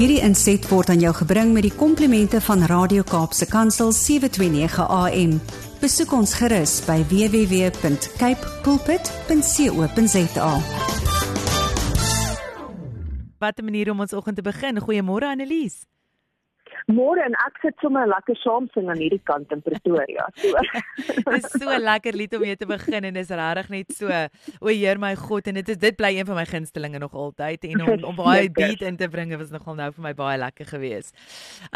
Hierdie inset word aan jou gebring met die komplimente van Radio Kaapse Kansel 729 AM. Besoek ons gerus by www.cape pulpit.co.za. Wat 'n manier om ons oggend te begin. Goeiemôre Annelies. Môre en ek sit sommer lekker saam sing aan hierdie kant in Pretoria. So. dis so lekker lied om mee te begin en dis regtig net so. O Heer my God en dit is dit bly een van my gunstelinge nog altyd en om om baie beat in te bring was nogal nou vir my baie lekker geweest.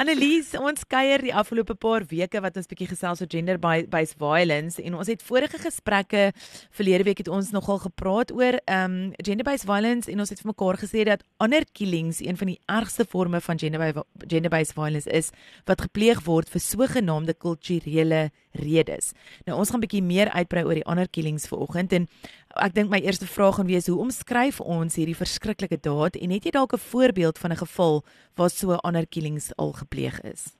Annelies, ons kuier die afgelope paar weke wat ons bietjie gesels oor gender based violence en ons het vorige gesprekke verlede week het ons nogal gepraat oor um gender based violence en ons het vir mekaar gesê dat honor killings een van die ergste forme van gender gender based violence violence is wat gepleeg word vir sogenaamde kulturele redes. Nou ons gaan 'n bietjie meer uitbrei oor die ander killings vanoggend en ek dink my eerste vraag gaan wees hoe omskryf ons hierdie verskriklike daad en het jy dalk 'n voorbeeld van 'n geval waar so ander killings al gepleeg is?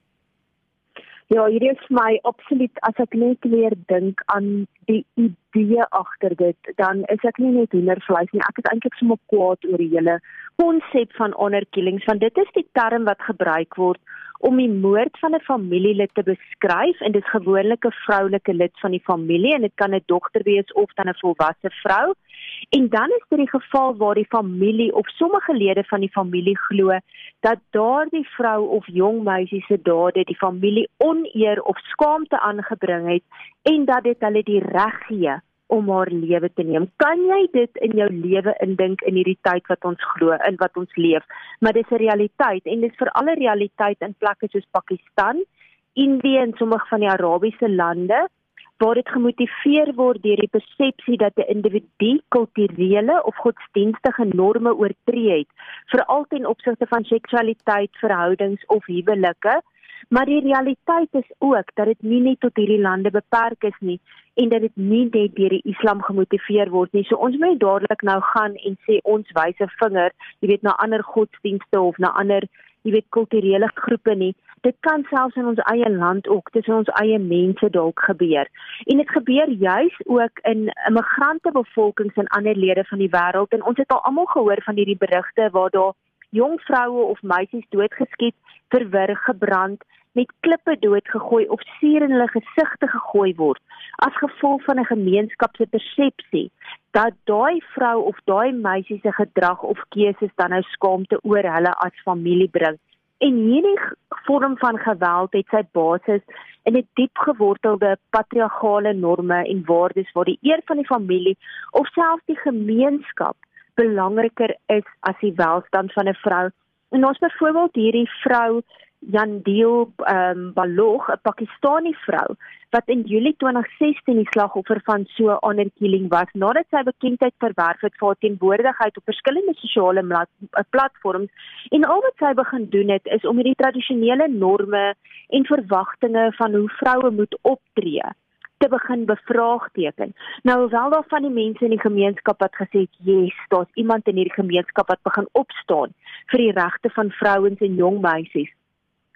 Ja, hierdie is my absoluut as ek net weer dink aan die idee agter dit, dan is ek nie net hoendervleis nie. Ek is eintlik sommer kwaad oor die hele konsep van honor killings want dit is die term wat gebruik word om die moord van 'n familielid te beskryf en dit is gewoonlik 'n vroulike lid van die familie en dit kan 'n dogter wees of dan 'n volwasse vrou. En dan is dit die geval waar die familie of sommige lede van die familie glo dat daardie vrou of jong meisie se dade die familie oneer of skaamte aangebring het en dat dit hulle die reg gee om haar lewe te neem. Kan jy dit in jou lewe indink in hierdie tyd wat ons glo in wat ons leef? Maar dis 'n realiteit en dis vir alle realiteit in plekke soos Pakistan, Indië en sommige van die Arabiese lande waar dit gemotiveer word deur die persepsie dat 'n individu kulturele of godsdienstige norme oortree het, veral ten opsigte van seksualiteit, verhoudings of huwelike. Maar die realiteit is ook dat dit nie net tot hierdie lande beperk is nie en dat dit nie net deur die Islam gemotiveer word nie. So ons moet dadelik nou gaan en sê ons wys 'n vinger, jy weet na ander godsdienste of na ander, jy weet kulturele groepe nie. Dit kan selfs in ons eie land ook, tussen ons eie mense dalk gebeur. En dit gebeur juis ook in immigrante bevolkings in ander lede van die wêreld en ons het al almal gehoor van hierdie berigte waar daar jong vroue of meisies doodgeskiet, verwrig, gebrand met klippe doodgegooi of seer in hulle gesigte gegooi word as gevolg van 'n gemeenskap se persepsie dat daai vrou of daai meisie se gedrag of keuses dan nou skaamte oor hulle as familie bring. En hierdie vorm van geweld het sy basis in 'n diep gewortelde patriargale norme en waardes waar die eer van die familie of selfs die gemeenskap belangriker is as die welstand van 'n vrou. En ons byvoorbeeld hierdie vrou Jandeel ehm um, Balogh, 'n Pakistani vrou wat in Julie 2016 die slagoffer van so 'n honor killing was nadat sy bekendheid verwerf het vir haar teenwoordigheid op verskillende sosiale platforms en al wat sy begin doen het is om hierdie tradisionele norme en verwagtinge van hoe vroue moet optree te begin bevraagteken. Nou hoewel daar van die mense in die gemeenskap wat gesê het, "Yes, daar's iemand in hierdie gemeenskap wat begin opstaan vir die regte van vrouens en jong meisies."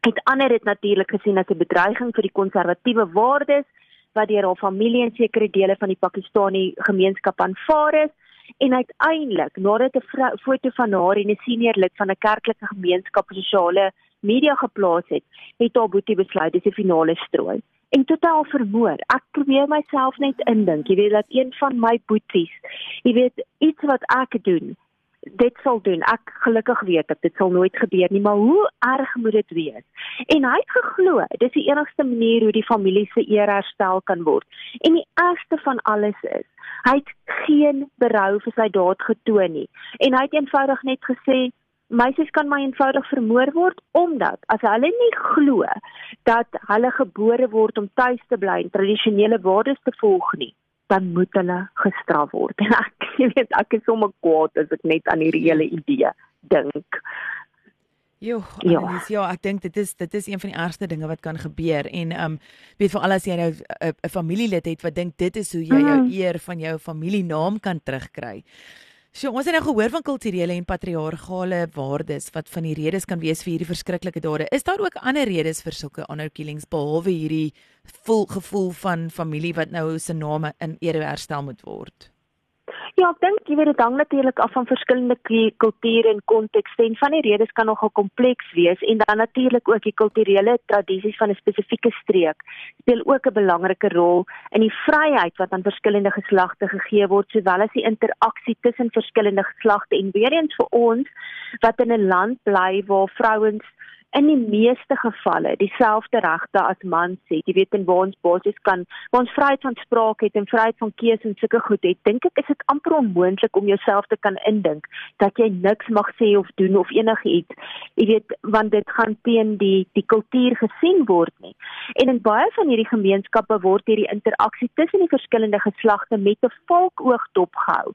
Het ander dit natuurlik gesien as 'n bedreiging vir die konservatiewe waardes wat deur haar familie en sekere dele van die Pakistani gemeenskap aanvaar is. En uiteindelik nadat 'n foto van haar en 'n senior lid van 'n kerklike gemeenskap op sosiale media geplaas het, het haar boetie besluit dis die finale strooi. En totaal vermoor. Ek probeer myself net indink, jy weet dat een van my boeties, jy weet iets wat ek doen dit sal doen. Ek gelukkig weet ek dit sal nooit gebeur nie, maar hoe erg moet dit wees? En hy het geglo, dis die enigste manier hoe die familie se eer herstel kan word. En die ergste van alles is, hy het geen berou vir sy daad getoon nie. En hy het eenvoudig net gesê Meisies kan maar eenvoudig vermoor word omdat as hulle nie glo dat hulle gebore word om tuis te bly en tradisionele waardes te volg nie, dan moet hulle gestraf word. En ek weet ek is sommer kwaad as ek net aan hierdie hele idee dink. Jo, ja. Is, ja, ek dink dit is dit is een van die ergste dinge wat kan gebeur en um weet vir al as jy nou 'n familielid het wat dink dit is hoe jy jou mm. eer van jou familienaam kan terugkry. So ons het nou gehoor van kulturele en patriargale waardes wat van die redes kan wees vir hierdie verskriklike dade. Is daar ook ander redes vir sulke honor killings behalwe hierdie vol gevoel van familie wat nou se name in ere herstel moet word? Ja, ek dink jy weet dit hang natuurlik af van verskillende kulture en kontekste en van die redes kan nogal kompleks wees en dan natuurlik ook die kulturele tradisies van 'n spesifieke streek speel ook 'n belangrike rol in die vryheid wat aan verskillende geslagte gegee word sowel as die interaksie tussen verskillende geslagte en weer eens vir ons wat in 'n land bly waar vrouens in die meeste gevalle dieselfde regte as mans het. Jy weet in waar ons basies kan, waar ons vryheid van spraak het en vryheid van keuse en sulke goed het, dink ek is dit amper onmoontlik om jouself te kan indink dat jy niks mag sê of doen of enigiets. Jy weet want dit gaan teen die die kultuur gesien word nie. En in baie van hierdie gemeenskappe word hierdie interaksie tussen die verskillende geslagte met 'n volkoog dopgehou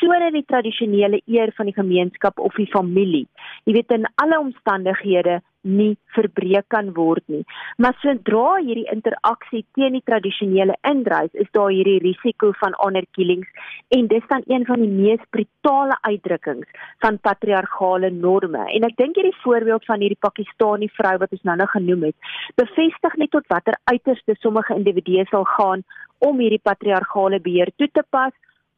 sodat die tradisionele eer van die gemeenskap of die familie, jy weet in alle omstandighede nie verbreek kan word nie. Maar sodra hierdie interaksie teen die tradisionele indrys, is daar hierdie risiko van honor killings en dis dan een van die mees brutale uitdrukkings van patriargale norme. En ek dink hierdie voorbeeld van hierdie Pakistani vrou wat ons nou-nou genoem het, bevestig net tot watter uiterste sommige individue sal gaan om hierdie patriargale beheer toe te pas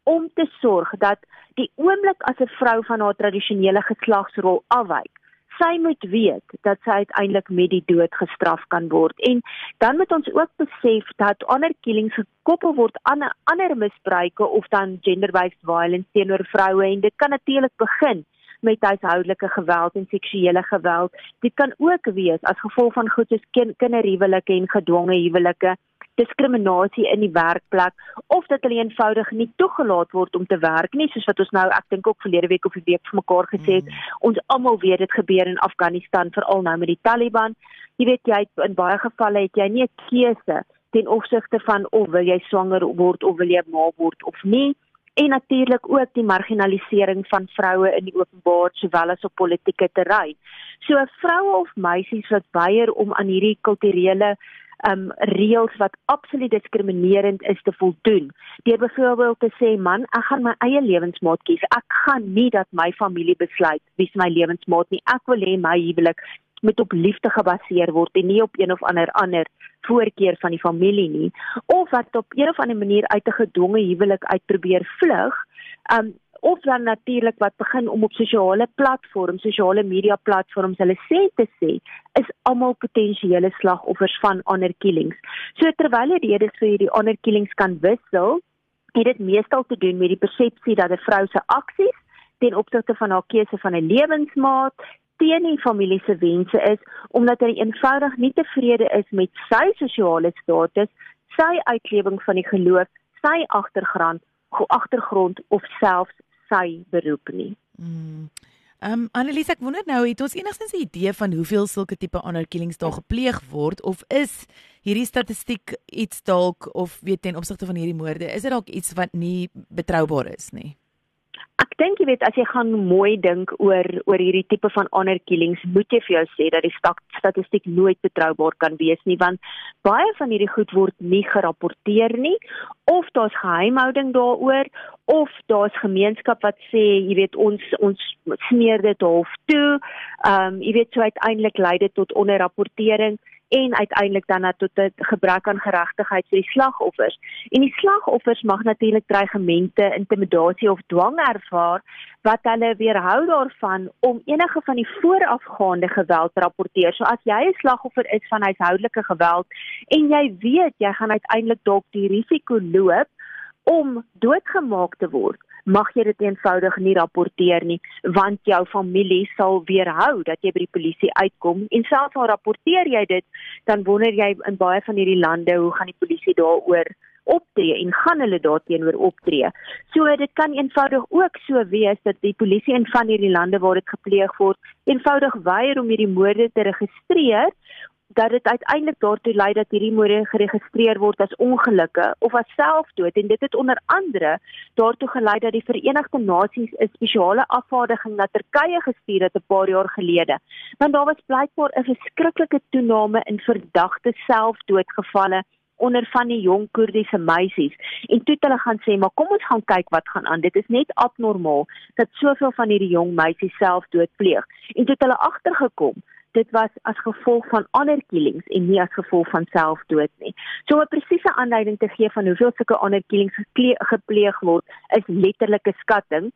om te sorg dat die oomblik as 'n vrou van haar tradisionele geslagsrol afwyk sy moet weet dat sy uiteindelik met die dood gestraf kan word. En dan moet ons ook besef dat ander killings gekoppel word aan ander misbruike of dan gender-based violence teenoor vroue. En dit kan natuurlik begin met huishoudelike geweld en seksuele geweld. Dit kan ook wees as gevolg van goed soos kinderhuwelike en gedwonge huwelike diskriminasie in die werkplek of dat hulle eenvoudig nie toegelaat word om te werk nie soos wat ons nou ek dink ook verlede week of die week vir mekaar gesê het mm. ons almal weet dit gebeur in Afghanistan veral nou met die Taliban jy weet jy in baie gevalle het jy nie 'n keuse ten opsigte van of wil jy swanger word of wil jy ma word of nie en natuurlik ook die marginalisering van vroue in die openbaar sowel as op politieke terrein. So vroue of meisies wat weier om aan hierdie kulturele um reëls wat absoluut diskriminerend is te voldoen. Deur byvoorbeeld te sê man, ek gaan my eie lewensmaat kies. Ek gaan nie dat my familie besluit wie my lewensmaat nie. Ek wil hê my huwelik moet op liefde gebaseer word en nie op een of ander ander voorkeur van die familie nie of wat op een of ander manier uit 'n gedwonge huwelik uitprobeer vlug um of dan natuurlik wat begin om op sosiale platforms, sosiale media platforms hulle sê te sê, is almal potensiële slagoffers van honor killings. So terwyl die redes vir hierdie honor killings kan wissel, het dit meestal te doen met die persepsie dat 'n vrou se aksies ten opsigte van haar keuse van 'n lewensmaat teen die familie se wense is omdat hy eenvoudig nie tevrede is met sy sosiale status, sy uitlewing van die geloof, sy agtergrond, agtergrond of selfs sy beroep nie. Mm. Ehm um, Annelies ek wonder nou het ons enigstens 'n idee van hoeveel sulke tipe honor killings daar gepleeg word of is hierdie statistiek iets dalk of weet ten opsigte van hierdie moorde is dit dalk iets wat nie betroubaar is nie? Ek dink jy weet as jy gaan mooi dink oor oor hierdie tipe van honor killings, moet jy vir jou sê dat die statistiek nooit betroubaar kan wees nie want baie van hierdie goed word nie gerapporteer nie of daar's geheimhouding daaroor of daar's gemeenskap wat sê jy weet ons ons smeer dit half toe. Ehm um, jy weet so uiteindelik lei dit tot onderrapportering en uiteindelik dan na tot 'n gebrek aan geregtigheid vir die slagoffers. En die slagoffers mag natuurlik dreigemente, intimidasie of dwang ervaar wat hulle weerhou daarvan om enige van die voorafgaande geweld te rapporteer. So as jy 'n slagoffer is van huishoudelike geweld en jy weet jy gaan uiteindelik dalk die risiko loop om doodgemaak te word, mag jy dit eenvoudig nie rapporteer nie want jou familie sal weerhou dat jy by die polisie uitkom en selfs al rapporteer jy dit dan wonder jy in baie van hierdie lande hoe gaan die polisie daaroor optree en gaan hulle daarteenoor optree. So dit kan eenvoudig ook so wees dat die polisie in van hierdie lande waar dit gepleeg word, eenvoudig weier om hierdie moorde te registreer dat dit uiteindelik daartoe lei dat hierdie moorde geregistreer word as ongelukke of as selfdood. En dit het onder andere daartoe gelei dat die Verenigde Nasies 'n spesiale afvaardiging na Turkye gestuur het 'n paar jaar gelede. Want daar was blykbaar 'n verskriklike toename in verdagte selfdoodgevalle onder van die jong Koerdiese meisies. En toe het hulle gaan sê maar kom ons gaan kyk wat gaan aan. Dit is net abnormaal dat soveel van hierdie jong meisies selfdood pleeg. En toe het hulle agtergekom dit was as gevolg van ander killings en nie as gevolg van selfdood nie. So 'n presiese aanduiding te gee van hoeveel sulke ander killings gepleeg word, is letterlike skatting.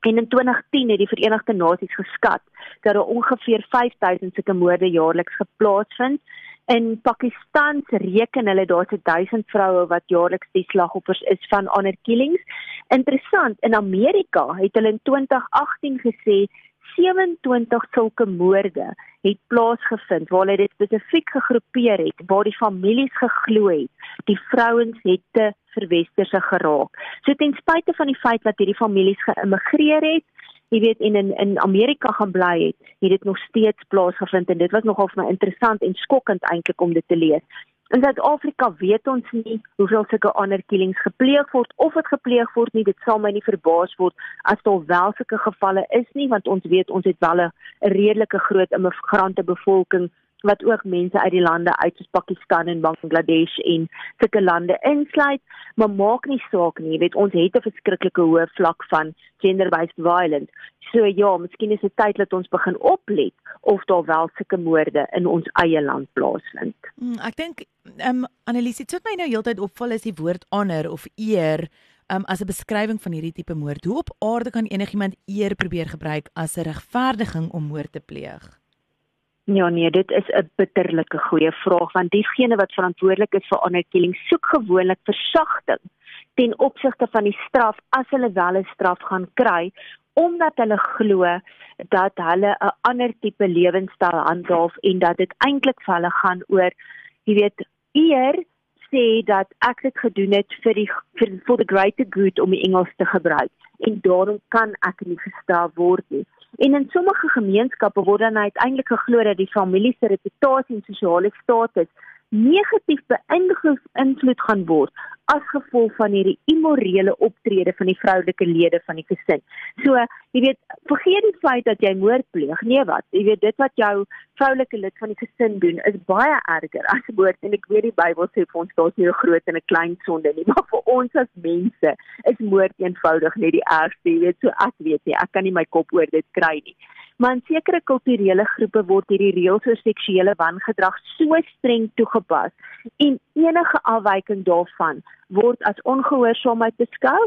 En in 2010 het die Verenigde Nasies geskat dat daar ongeveer 5000 sulke moorde jaarliks geplaasvind. In Pakistan reken hulle daar's 1000 vroue wat jaarliks die slagoffers is van ander killings. Interessant, in Amerika het hulle in 2018 gesê 27 sulke moorde het plaasgevind waar hulle dit spesifiek gegroepeer het waar die families geglo het die vrouens het te verwesterse geraak. So ten spyte van die feit dat hierdie families geïmmigreer het, jy weet en in in Amerika gaan bly het, het dit nog steeds plaasgevind en dit was nogal vir my interessant en skokkend eintlik om dit te lees. In Suid-Afrika weet ons nie hoeveel sulke ander killings gepleeg word of dit gepleeg word nie. Dit sal my nie verbaas word as daar wel sulke gevalle is nie, want ons weet ons het wel 'n redelike groot immigrante bevolking wat ook mense uit die lande uit soos Pakistan en Bangladesh en sulke lande insluit, maar maak nie saak nie, weet ons het 'n verskriklike hoë vlak van gender-based violence. So ja, miskien is dit tyd dat ons begin oplet of daar wel sulke moorde in ons eie land plaasvind. Hmm, ek dink ehm um, Annelies, dit wat my nou heeltyd opval is die woord honor of eer um, as 'n beskrywing van hierdie tipe moord. Hoe op aarde kan enigiemand eer probeer gebruik as 'n regverdiging om moord te pleeg? Ja nee, dit is 'n bitterlike goeie vraag want diegene wat verantwoordelik is vir honor killing soek gewoonlik versagting ten opsigte van die straf as hulle wel 'n straf gaan kry omdat hulle glo dat hulle 'n ander tipe lewenstyl handhaaf en dat dit eintlik vir hulle gaan oor jy weet eer sê dat ek dit gedoen het vir die vir for the greater good om die Engels te gebruik en daarom kan ek nie gestel word nie. En in sommige gemeenskappe word dan uiteindelik geglo dat die familie se reputasie en sosiale status negatief beïnvloed gaan word as gevolg van hierdie immorele optrede van die vroulike lede van die gesin. So, jy weet, vergeet die feit dat jy moord pleeg. Nee wat? Jy weet dit wat jou vroulike lid van die gesin doen is baie erger as moord en ek weet die Bybel sê vir ons daar's nie 'n groot en 'n klein sonde nie, maar vir ons as mense is moord eenvoudig net die ergste. Jy weet, so ek weet nie, ek kan nie my kop oor dit kry nie. Maar in sekere kulturele groepe word hierdie reëls oor seksuele wangedrag so streng toegepas en enige afwyking daarvan word as ongehoorsaamheid beskou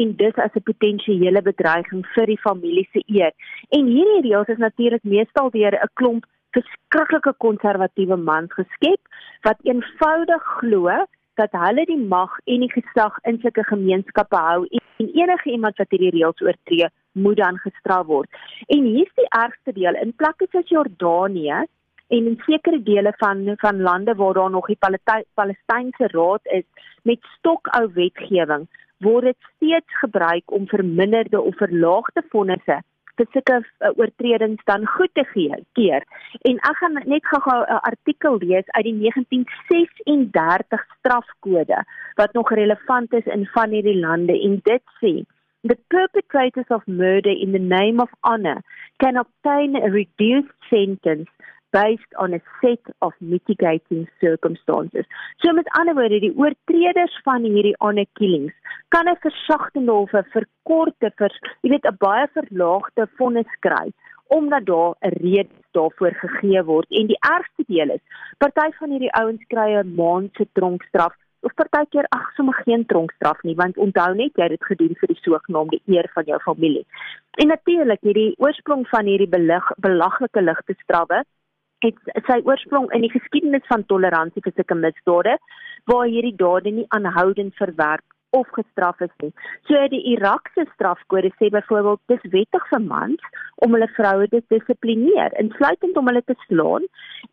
en dit as 'n potensiële bedreiging vir die familie se eer. En hierdie reëls is natuurlik meestal deur 'n klomp verskriklike konservatiewe mans geskep wat eenvoudig glo dat hulle die mag en die gesag in sulke gemeenskappe hou en enige iemand wat hierdie reëls oortree moet dan gestraf word. En hier's die ergste deel in plekke soos Jordanië en in sekere dele van van lande waar daar nog die Palestynse raad is met stokou wetgewing word dit steeds gebruik om verminderde of verlaagde vonnisse vir sulke uh, oortredings dan goed te gee keer. En ek gaan net gou-gou 'n artikel lees uit die 1936 strafkode wat nog relevant is in van hierdie lande en dit sê The perpetrators of murder in the name of honor can obtain a reduced sentence based on a set of mitigating circumstances. So met ander woorde, die oortreders van hierdie honor killings kan 'n versagtende of 'n verkorte vir, jy weet, 'n baie verlaagde vonnis kry omdat daar 'n rede daarvoor gegee word. En die ergste deel is, party van hierdie ouens kry 'n maand se tronkstraf of partykeer ag sommer geen tronkstraf nie want onthou net jy het dit gedoen vir die sogenaamde eer van jou familie. En natuurlik hierdie oorsprong van hierdie belig, belaglike ligte strawwe het sy oorsprong in die geskiedenis van toleransie vir sulke misdade waar hierdie dade nie aanhoudend verwerp of gestraf is nie. So die Irakse strafkode sê byvoorbeeld dis wettig vir mans om hulle vroue te dissiplineer, insluitend om hulle te slaan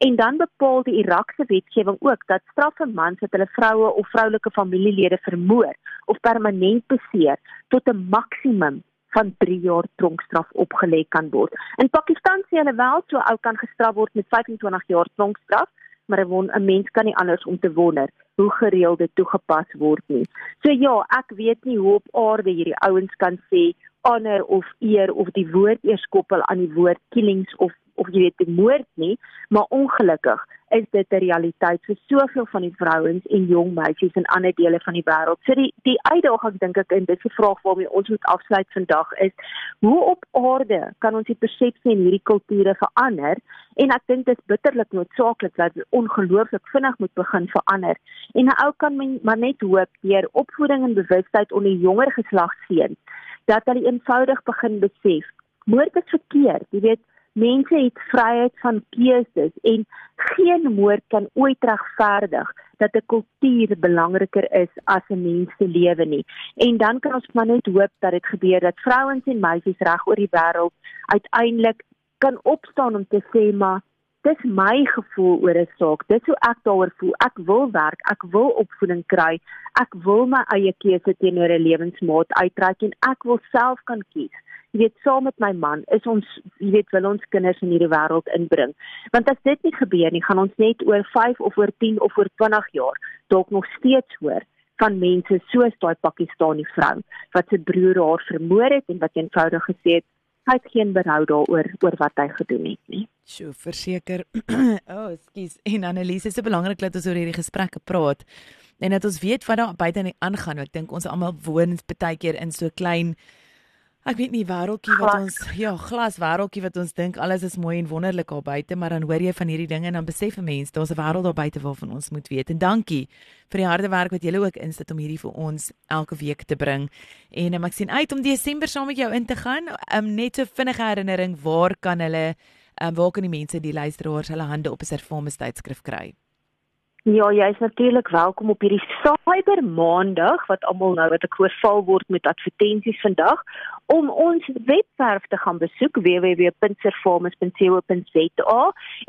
en dan bepaal die Irakse wetgewing ook dat straf vir mans wat hulle vroue of vroulike familielede vermoor of permanent beseer tot 'n maksimum van 3 jaar tronkstraf opgelê kan word. In Pakistan sê hulle wel so ou kan gestraf word met 25 jaar tronkstraf, maar 'n mens kan nie anders om te wonder hoe gereeld dit toegepas word nie. So ja, ek weet nie hoe op aarde hierdie ouens kan sê honor of eer of die woord eers koppel aan die woord killings of of jy weet die moord nie, maar ongelukkig is dit 'n realiteit vir soveel van die vrouens en jong meisies in ander dele van die wêreld. So die die uitdaging dink ek en dit is 'n vraag waarmee ons moet afsluit vandag is hoe op aarde kan ons die persepsie in hierdie kulture verander? En ek dink dit is bitterlik noodsaaklik dat dit ongelooflik vinnig moet begin verander. En 'n ou kan maar net hoop deur opvoeding en bewustheid onder jonger geslag sien dat hulle eenvoudig begin besef moord is verkeerd. Jy weet mense het vryheid van keuses en geen moord kan ooit regverdig dat 'n kultuur belangriker is as 'n mens se lewe nie. En dan kan ons maar net hoop dat dit gebeur dat vrouens en meisies reg oor die wêreld uiteindelik kan opstaan om te sê maar dis my gevoel oor 'n saak. Dis hoe ek daaroor voel. Ek wil werk, ek wil opvoeding kry. Ek wil my eie keuse teenoor 'n lewensmaat uitreik en ek wil self kan kies jy weet saam met my man is ons jy weet wil ons kinders in hierdie wêreld inbring want as dit nie gebeur nie gaan ons net oor 5 of oor 10 of oor 20 jaar dalk nog steeds hoor van mense soos daai Pakistani vrou wat se broer haar vermoor het en wat eenvoudig gesê het hy het geen berou daaroor oor wat hy gedoen het nie. Sjoe, verseker. oh, skus. En Annelise, dit is belangrik dat ons oor hierdie gesprekke praat en dat ons weet wat daar buite aan die aangaan. Ek dink ons almal woon baie keer in so klein Ek weet nie wêreldjie wat ons ja, glas wêreldjie wat ons dink alles is mooi en wonderlik al buite, maar dan hoor jy van hierdie dinge en dan besef 'n mens daar's 'n wêreld daar buite waarvan ons moet weet. En dankie vir die harde werk wat julle ook insit om hierdie vir ons elke week te bring. En um, ek sien uit om Desember saam met jou in te gaan. Um, net so vinnige herinnering, waar kan hulle um, waar kan die mense die luisteraars hulle hande op 'n servamus tydskrif kry? Ja, jy is natuurlik welkom op hierdie Cyber Maandag wat almal nou wat ek geval word met advertensies vandag om ons webwerf te gaan besoek www.servamus.co.za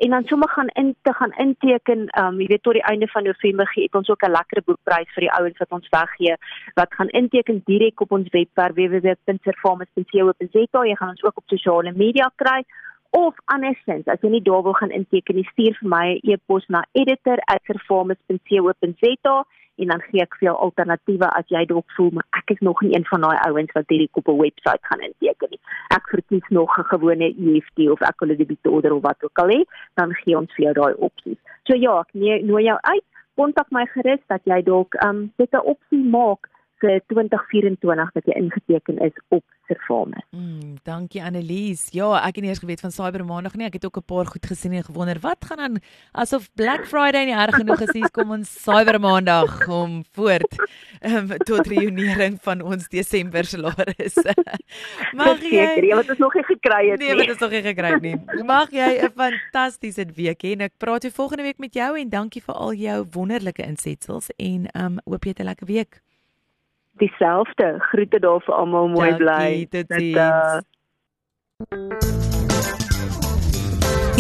en dan sommer gaan in te gaan inteken. Um jy weet tot die einde van November gee ek ons ook 'n lekker boekprys vir die ouens wat ons weggee wat gaan inteken direk op ons webwerf www.servamus.co.za. Jy gaan ons ook op sosiale media kry of andersins as jy nie daar wil gaan inteken nie stuur vir my 'n e-pos na editor@performance.co.za en dan gee ek vir jou alternatiewe as jy dalk voel maar ek is nog nie een van daai ouens wat hierdie koppe webwerf gaan inteken nie. Ek verkies nog 'n gewone EFT of ek wil 'n debitorde of wat ook al hê, dan gee ons vir jou daai opsies. So ja, ek nooi jou uit. Kontak my gerus dat jy dalk um dit 'n opsie maak 2024 wat jy ingeteken is op Servamus. Mm, dankie Annelies. Ja, ek het nie eers geweet van Cyber Maandag nie. Ek het ook 'n paar goed gesien en gewonder wat gaan dan asof Black Friday nie erg genoeg is, kom ons Cyber Maandag om voort um, tot reunering van ons Desember salarisse. Mag jy Seker, jy het ons nog nie gekry het nee, nie. Nee, wat ons nog nie gekry het nie. Mag jy 'n fantastiese week hê en ek praat weer volgende week met jou en dankie vir al jou wonderlike insetsels en um hoop jy het 'n lekker week dieselfde. Groete daar vir almal, mooi bly.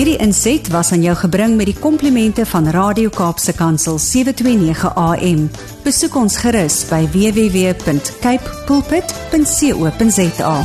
Hierdie inset was aan jou gebring met die komplimente van Radio Kaapse Kansel 729 AM. Besoek ons gerus by www.cape pulpit.co.za.